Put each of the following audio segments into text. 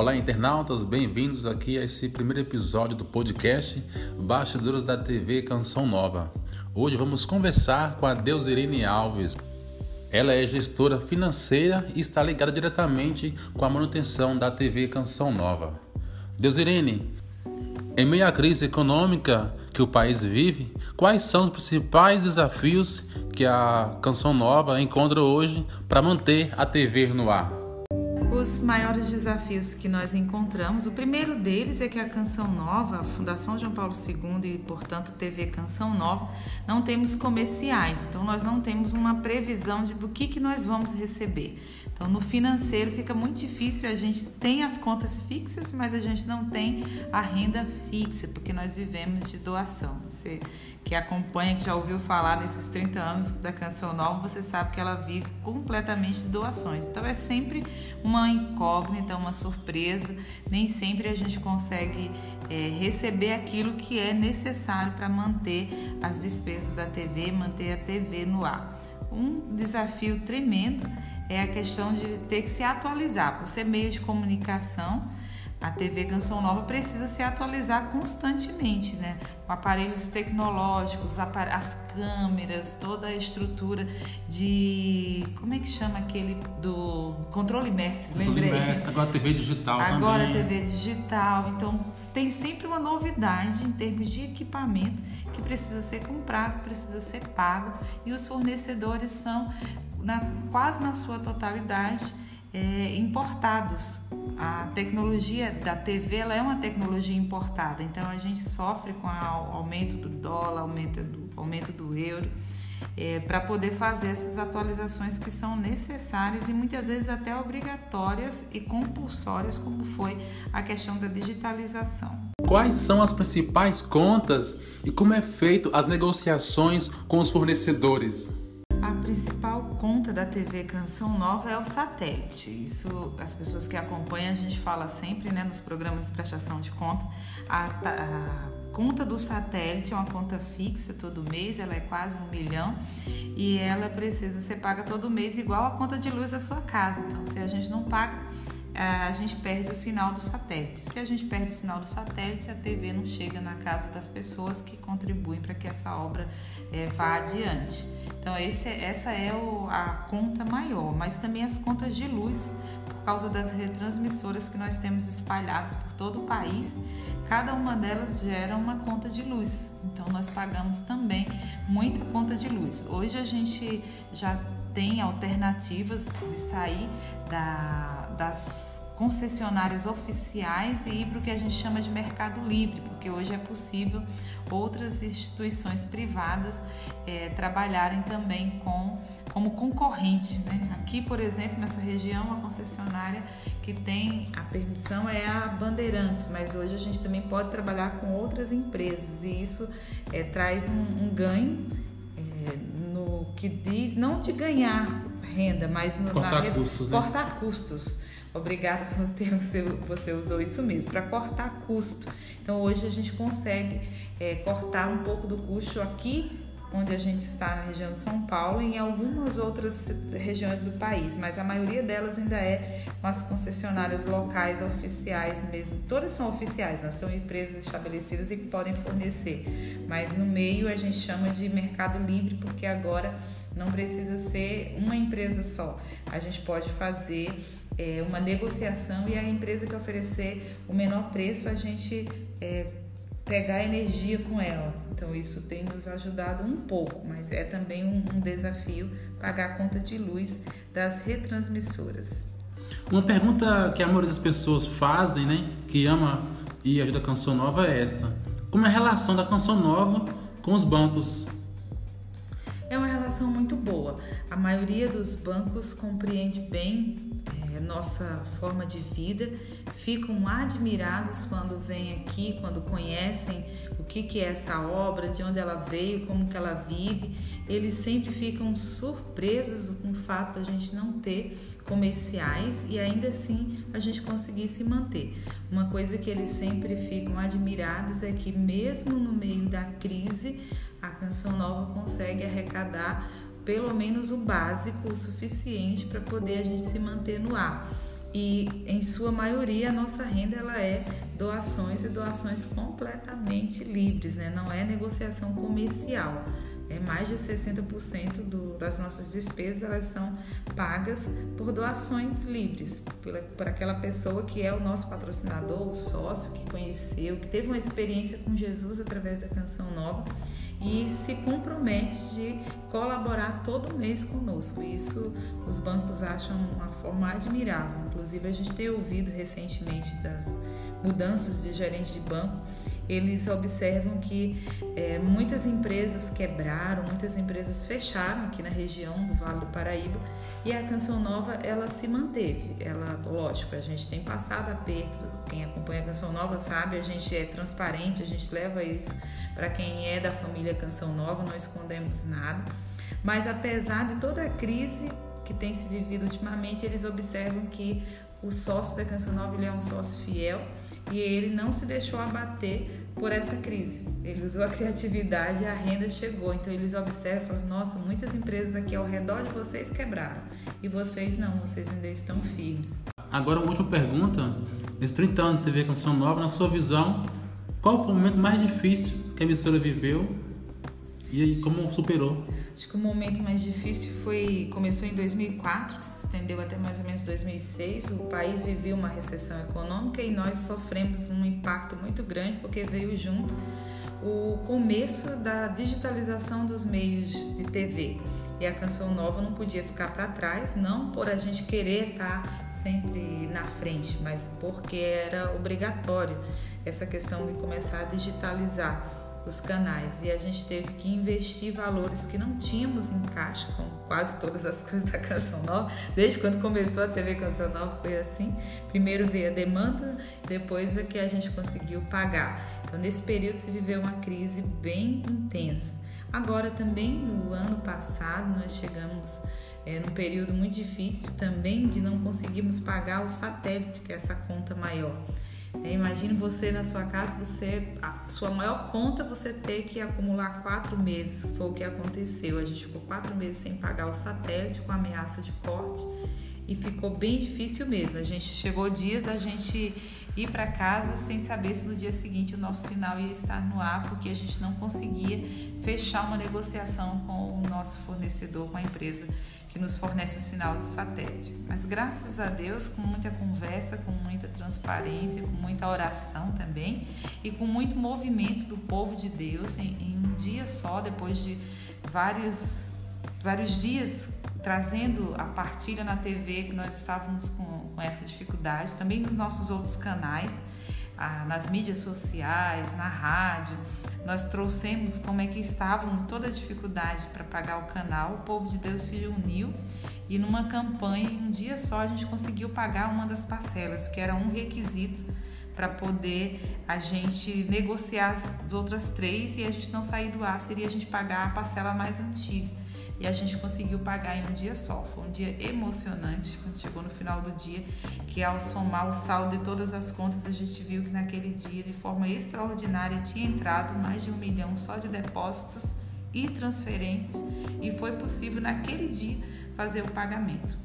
Olá, internautas, bem-vindos aqui a esse primeiro episódio do podcast Bastidores da TV Canção Nova. Hoje vamos conversar com a Deusirene Alves. Ela é gestora financeira e está ligada diretamente com a manutenção da TV Canção Nova. Deusirene, em meio à crise econômica que o país vive, quais são os principais desafios que a Canção Nova encontra hoje para manter a TV no ar? Os maiores desafios que nós encontramos, o primeiro deles é que a Canção Nova, a Fundação João Paulo II e, portanto, TV Canção Nova, não temos comerciais, então nós não temos uma previsão de do que, que nós vamos receber. Então, no financeiro fica muito difícil, a gente tem as contas fixas, mas a gente não tem a renda fixa, porque nós vivemos de doação. Você que acompanha, que já ouviu falar nesses 30 anos da Canção Nova, você sabe que ela vive completamente de doações. Então, é sempre uma incógnita, uma surpresa, nem sempre a gente consegue é, receber aquilo que é necessário para manter as despesas da TV, manter a TV no ar. Um desafio tremendo é a questão de ter que se atualizar, por ser meio de comunicação a TV Canção Nova precisa se atualizar constantemente, né? Com aparelhos tecnológicos, as câmeras, toda a estrutura de. Como é que chama aquele do controle mestre? Controle Lembrei. mestre, agora TV digital agora também. TV digital. Então tem sempre uma novidade em termos de equipamento que precisa ser comprado, precisa ser pago e os fornecedores são na, quase na sua totalidade é, importados. A tecnologia da TV ela é uma tecnologia importada, então a gente sofre com o aumento do dólar, aumento do, aumento do euro, é, para poder fazer essas atualizações que são necessárias e muitas vezes até obrigatórias e compulsórias, como foi a questão da digitalização. Quais são as principais contas e como é feito as negociações com os fornecedores? Principal conta da TV Canção Nova é o satélite. Isso as pessoas que acompanham a gente fala sempre, né, nos programas de prestação de conta. A, a conta do satélite é uma conta fixa todo mês, ela é quase um milhão e ela precisa ser paga todo mês igual a conta de luz da sua casa. Então, se a gente não paga a gente perde o sinal do satélite. Se a gente perde o sinal do satélite, a TV não chega na casa das pessoas que contribuem para que essa obra é, vá adiante. Então, esse, essa é o, a conta maior, mas também as contas de luz, por causa das retransmissoras que nós temos espalhadas por todo o país, cada uma delas gera uma conta de luz. Então, nós pagamos também muita conta de luz. Hoje a gente já tem alternativas de sair da, das concessionárias oficiais e ir para o que a gente chama de mercado livre, porque hoje é possível outras instituições privadas é, trabalharem também com como concorrente. Né? Aqui, por exemplo, nessa região, a concessionária que tem a permissão é a Bandeirantes, mas hoje a gente também pode trabalhar com outras empresas e isso é, traz um, um ganho que diz não de ganhar renda, mas no, cortar na custos, né? cortar custos. Obrigada pelo termo que você usou isso mesmo, para cortar custo. Então hoje a gente consegue é, cortar um pouco do custo aqui onde a gente está na região de São Paulo e em algumas outras regiões do país, mas a maioria delas ainda é com as concessionárias locais oficiais mesmo. Todas são oficiais, não são empresas estabelecidas e que podem fornecer, mas no meio a gente chama de mercado livre porque agora não precisa ser uma empresa só. A gente pode fazer é, uma negociação e a empresa que oferecer o menor preço a gente é, pegar energia com ela. Então isso tem nos ajudado um pouco, mas é também um, um desafio pagar a conta de luz das retransmissoras. Uma pergunta que a maioria das pessoas fazem, né, que ama e ajuda a Canção Nova é essa: como é a relação da Canção Nova com os bancos? É uma relação muito boa. A maioria dos bancos compreende bem nossa forma de vida, ficam admirados quando vêm aqui, quando conhecem o que, que é essa obra, de onde ela veio, como que ela vive. Eles sempre ficam surpresos com o fato de a gente não ter comerciais e ainda assim a gente conseguir se manter. Uma coisa que eles sempre ficam admirados é que mesmo no meio da crise, a Canção Nova consegue arrecadar pelo menos o básico, o suficiente para poder a gente se manter no ar. e em sua maioria a nossa renda ela é doações e doações completamente livres, né? não é negociação comercial. É mais de 60% do, das nossas despesas elas são pagas por doações livres, pela, por aquela pessoa que é o nosso patrocinador, o sócio que conheceu, que teve uma experiência com Jesus através da canção nova e se compromete de colaborar todo mês conosco. Isso os bancos acham uma forma admirável. Inclusive, a gente tem ouvido recentemente das mudanças de gerente de banco, eles observam que é, muitas empresas quebraram, muitas empresas fecharam aqui na região do Vale do Paraíba e a Canção Nova ela se manteve. Ela, lógico, a gente tem passado aperto. Quem acompanha a Canção Nova sabe, a gente é transparente, a gente leva isso para quem é da família Canção Nova, não escondemos nada. Mas apesar de toda a crise que tem se vivido ultimamente, eles observam que o sócio da Canção Nova ele é um sócio fiel e ele não se deixou abater por essa crise. Ele usou a criatividade e a renda chegou. Então eles observam e falam: nossa, muitas empresas aqui ao redor de vocês quebraram e vocês não, vocês ainda estão firmes. Agora, uma última pergunta. Nesses 30 anos de TV Canção Nova, na sua visão, qual foi o momento mais difícil que a emissora viveu e aí, como superou? Acho que o momento mais difícil foi começou em 2004, se estendeu até mais ou menos 2006. O país viveu uma recessão econômica e nós sofremos um impacto muito grande porque veio junto o começo da digitalização dos meios de TV. E a Canção Nova não podia ficar para trás, não por a gente querer estar tá sempre na frente, mas porque era obrigatório essa questão de começar a digitalizar os canais e a gente teve que investir valores que não tínhamos em caixa, com quase todas as coisas da Canção Nova. Desde quando começou a TV Canção Nova foi assim. Primeiro veio a demanda, depois é que a gente conseguiu pagar. Então nesse período se viveu uma crise bem intensa. Agora também no ano passado nós chegamos é, num período muito difícil também de não conseguirmos pagar o satélite, que é essa conta maior. É, você na sua casa, você a sua maior conta você ter que acumular quatro meses, que foi o que aconteceu. A gente ficou quatro meses sem pagar o satélite com ameaça de corte e ficou bem difícil mesmo. A gente chegou dias a gente ir para casa sem saber se no dia seguinte o nosso sinal ia estar no ar, porque a gente não conseguia fechar uma negociação com o nosso fornecedor, com a empresa que nos fornece o sinal de satélite. Mas graças a Deus, com muita conversa, com muita transparência, com muita oração também e com muito movimento do povo de Deus em, em um dia só, depois de vários vários dias trazendo a partilha na TV que nós estávamos com, com essa dificuldade, também nos nossos outros canais, ah, nas mídias sociais, na rádio, nós trouxemos como é que estávamos, toda a dificuldade para pagar o canal, o povo de Deus se uniu e numa campanha, em um dia só, a gente conseguiu pagar uma das parcelas, que era um requisito para poder a gente negociar as outras três e a gente não sair do ar, seria a gente pagar a parcela mais antiga e a gente conseguiu pagar em um dia só. Foi um dia emocionante quando chegou no final do dia, que ao somar o saldo de todas as contas, a gente viu que naquele dia, de forma extraordinária, tinha entrado mais de um milhão só de depósitos e transferências e foi possível naquele dia fazer o pagamento.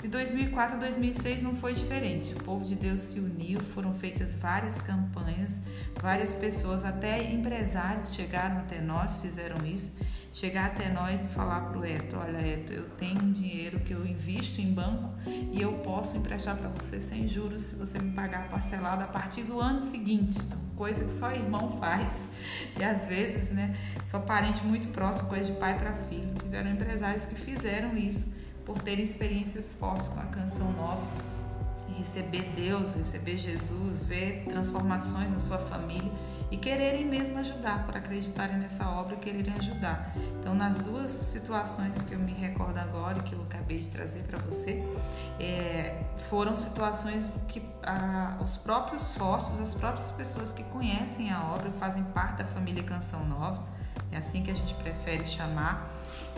De 2004 a 2006 não foi diferente. O povo de Deus se uniu, foram feitas várias campanhas, várias pessoas, até empresários chegaram até nós, fizeram isso chegar até nós e falar para o Eto, olha Eto, eu tenho um dinheiro que eu invisto em banco e eu posso emprestar para você sem juros se você me pagar parcelado a partir do ano seguinte. Então, coisa que só irmão faz e às vezes, né, só parente muito próximo, coisa de pai para filho. Tiveram empresários que fizeram isso por terem experiências fortes com a canção nova e receber Deus, receber Jesus, ver transformações na sua família e quererem mesmo ajudar, por acreditarem nessa obra e quererem ajudar. Então, nas duas situações que eu me recordo agora e que eu acabei de trazer para você, é, foram situações que ah, os próprios sócios, as próprias pessoas que conhecem a obra, fazem parte da família Canção Nova, é assim que a gente prefere chamar,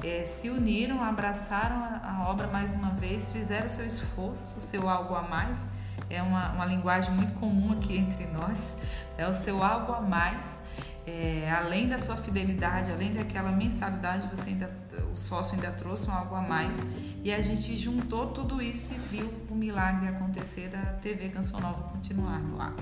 é, se uniram, abraçaram a, a obra mais uma vez, fizeram seu esforço, seu algo a mais é uma, uma linguagem muito comum aqui entre nós, é o seu algo a mais é, além da sua fidelidade, além daquela mensalidade, você ainda, o sócio ainda trouxe algo a mais. E a gente juntou tudo isso e viu o milagre acontecer da TV Canção Nova continuar no ar.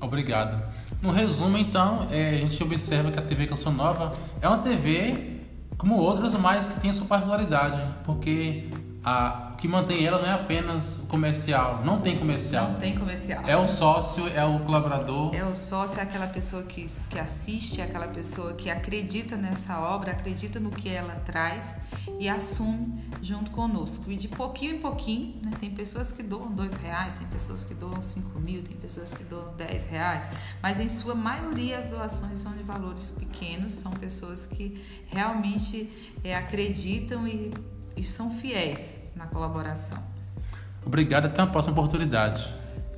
Obrigado. No resumo, então, é, a gente observa que a TV Canção Nova é uma TV como outras, mas que tem a sua particularidade, porque a que mantém ela não é apenas o comercial, não tem comercial. Não tem comercial. É o sócio, é o colaborador. É o sócio, é aquela pessoa que, que assiste, é aquela pessoa que acredita nessa obra, acredita no que ela traz e assume junto conosco. E de pouquinho em pouquinho, né, tem pessoas que doam dois reais, tem pessoas que doam cinco mil, tem pessoas que doam dez reais, mas em sua maioria as doações são de valores pequenos, são pessoas que realmente é, acreditam e e são fiéis na colaboração. Obrigado, até a próxima oportunidade.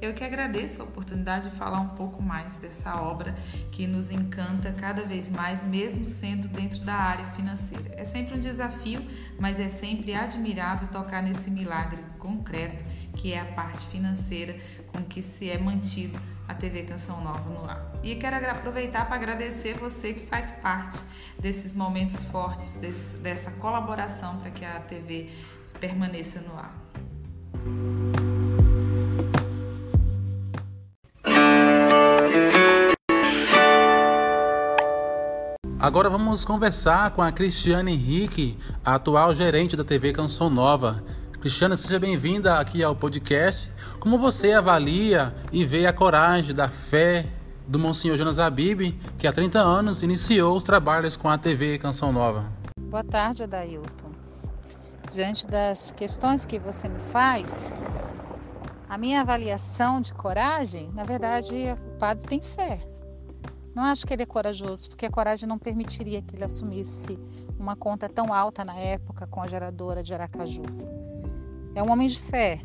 Eu que agradeço a oportunidade de falar um pouco mais dessa obra que nos encanta cada vez mais, mesmo sendo dentro da área financeira. É sempre um desafio, mas é sempre admirável tocar nesse milagre concreto que é a parte financeira com que se é mantido a TV Canção Nova no ar. E quero aproveitar para agradecer você que faz parte desses momentos fortes, desse, dessa colaboração para que a TV permaneça no ar. Agora vamos conversar com a Cristiane Henrique, a atual gerente da TV Canção Nova. Cristiana, seja bem-vinda aqui ao podcast. Como você avalia e vê a coragem da fé do Monsenhor Jonas Abib, que há 30 anos iniciou os trabalhos com a TV Canção Nova? Boa tarde, Adailton. Diante das questões que você me faz, a minha avaliação de coragem, na verdade, o padre tem fé. Não acho que ele é corajoso, porque a coragem não permitiria que ele assumisse uma conta tão alta na época com a geradora de Aracaju é um homem de fé,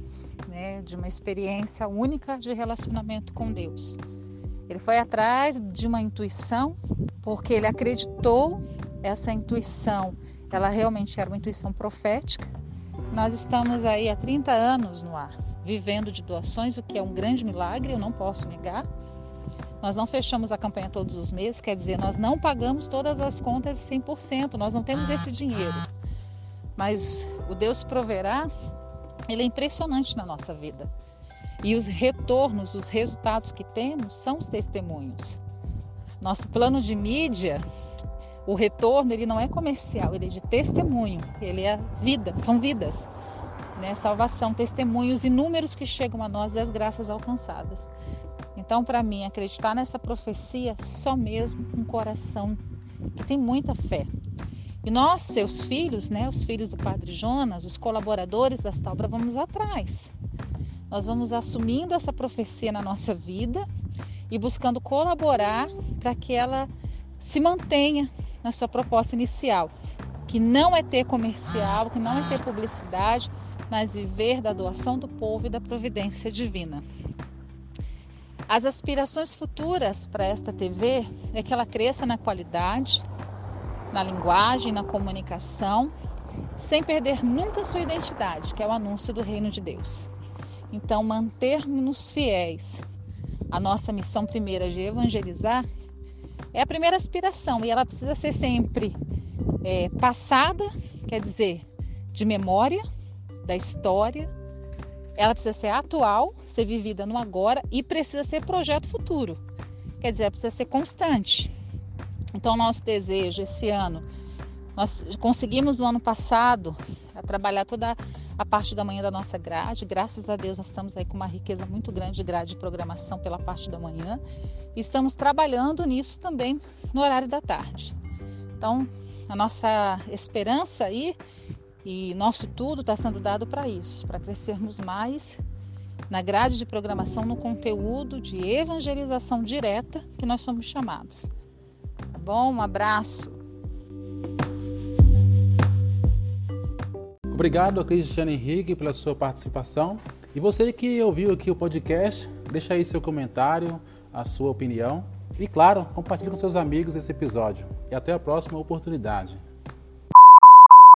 né, de uma experiência única de relacionamento com Deus. Ele foi atrás de uma intuição, porque ele acreditou essa intuição, ela realmente era uma intuição profética. Nós estamos aí há 30 anos no ar, vivendo de doações, o que é um grande milagre, eu não posso negar. Nós não fechamos a campanha todos os meses, quer dizer, nós não pagamos todas as contas 100%, nós não temos esse dinheiro. Mas o Deus proverá ele é impressionante na nossa vida. E os retornos, os resultados que temos são os testemunhos. Nosso plano de mídia, o retorno, ele não é comercial, ele é de testemunho, ele é vida, são vidas. Né? Salvação, testemunhos inúmeros que chegam a nós e as graças alcançadas. Então, para mim, acreditar nessa profecia só mesmo um coração que tem muita fé, e nós, seus filhos, né, os filhos do Padre Jonas, os colaboradores desta obra, vamos atrás. Nós vamos assumindo essa profecia na nossa vida e buscando colaborar para que ela se mantenha na sua proposta inicial, que não é ter comercial, que não é ter publicidade, mas viver da doação do povo e da providência divina. As aspirações futuras para esta TV é que ela cresça na qualidade, na linguagem, na comunicação, sem perder nunca sua identidade, que é o anúncio do reino de Deus. Então, mantermos fiéis à nossa missão primeira de evangelizar é a primeira aspiração e ela precisa ser sempre é, passada, quer dizer, de memória da história. Ela precisa ser atual, ser vivida no agora e precisa ser projeto futuro. Quer dizer, precisa ser constante. Então, nosso desejo esse ano, nós conseguimos no ano passado trabalhar toda a parte da manhã da nossa grade. Graças a Deus, nós estamos aí com uma riqueza muito grande de grade de programação pela parte da manhã. E estamos trabalhando nisso também no horário da tarde. Então, a nossa esperança aí e nosso tudo está sendo dado para isso, para crescermos mais na grade de programação, no conteúdo de evangelização direta que nós somos chamados bom? Um abraço. Obrigado a Cristiane Henrique pela sua participação. E você que ouviu aqui o podcast, deixa aí seu comentário, a sua opinião. E claro, compartilhe com seus amigos esse episódio. E até a próxima oportunidade.